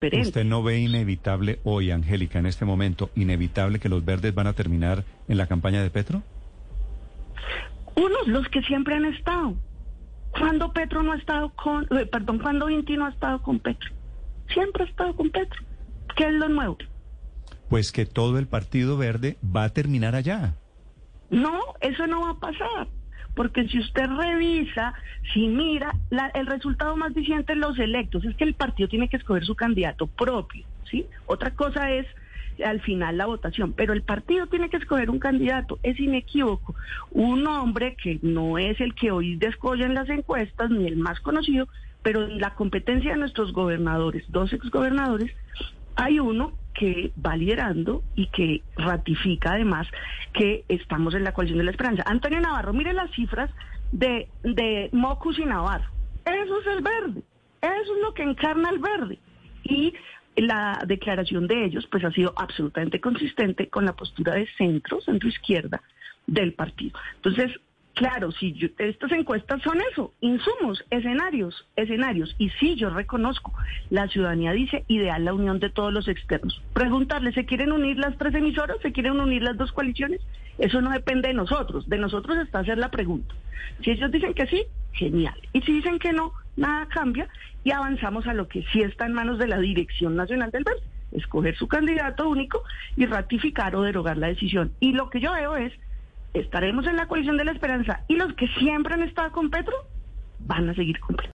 diferente. ¿Usted no ve inevitable hoy, Angélica, en este momento, inevitable que los verdes van a terminar en la campaña de Petro? Unos, los que siempre han estado. ¿Cuándo Petro no ha estado con, eh, perdón, cuándo Inti no ha estado con Petro? Siempre ha estado con Petro. ¿Qué es lo nuevo? Pues que todo el Partido Verde va a terminar allá. No, eso no va a pasar. Porque si usted revisa, si mira, el resultado más diciente en los electos es que el partido tiene que escoger su candidato propio, ¿sí? Otra cosa es al final la votación, pero el partido tiene que escoger un candidato, es inequívoco, un hombre que no es el que hoy descolla en las encuestas, ni el más conocido, pero en la competencia de nuestros gobernadores, dos exgobernadores, hay uno que va liderando y que ratifica además que estamos en la coalición de la esperanza. Antonio Navarro, mire las cifras de, de Mocus y Navarro. Eso es el verde. Eso es lo que encarna el verde. Y la declaración de ellos pues ha sido absolutamente consistente con la postura de centro, centro izquierda del partido. Entonces, claro, si yo- estas encuestas son eso, insumos, escenarios, escenarios. Y sí, yo reconozco, la ciudadanía dice ideal la unión de todos los externos. Preguntarle, ¿se quieren unir las tres emisoras? ¿Se quieren unir las dos coaliciones? Eso no depende de nosotros. De nosotros está hacer la pregunta. Si ellos dicen que sí, genial. Y si dicen que no, nada cambia y avanzamos a lo que sí está en manos de la Dirección Nacional del Verde, escoger su candidato único y ratificar o derogar la decisión. Y lo que yo veo es, estaremos en la coalición de la esperanza y los que siempre han estado con Petro van a seguir con Petro.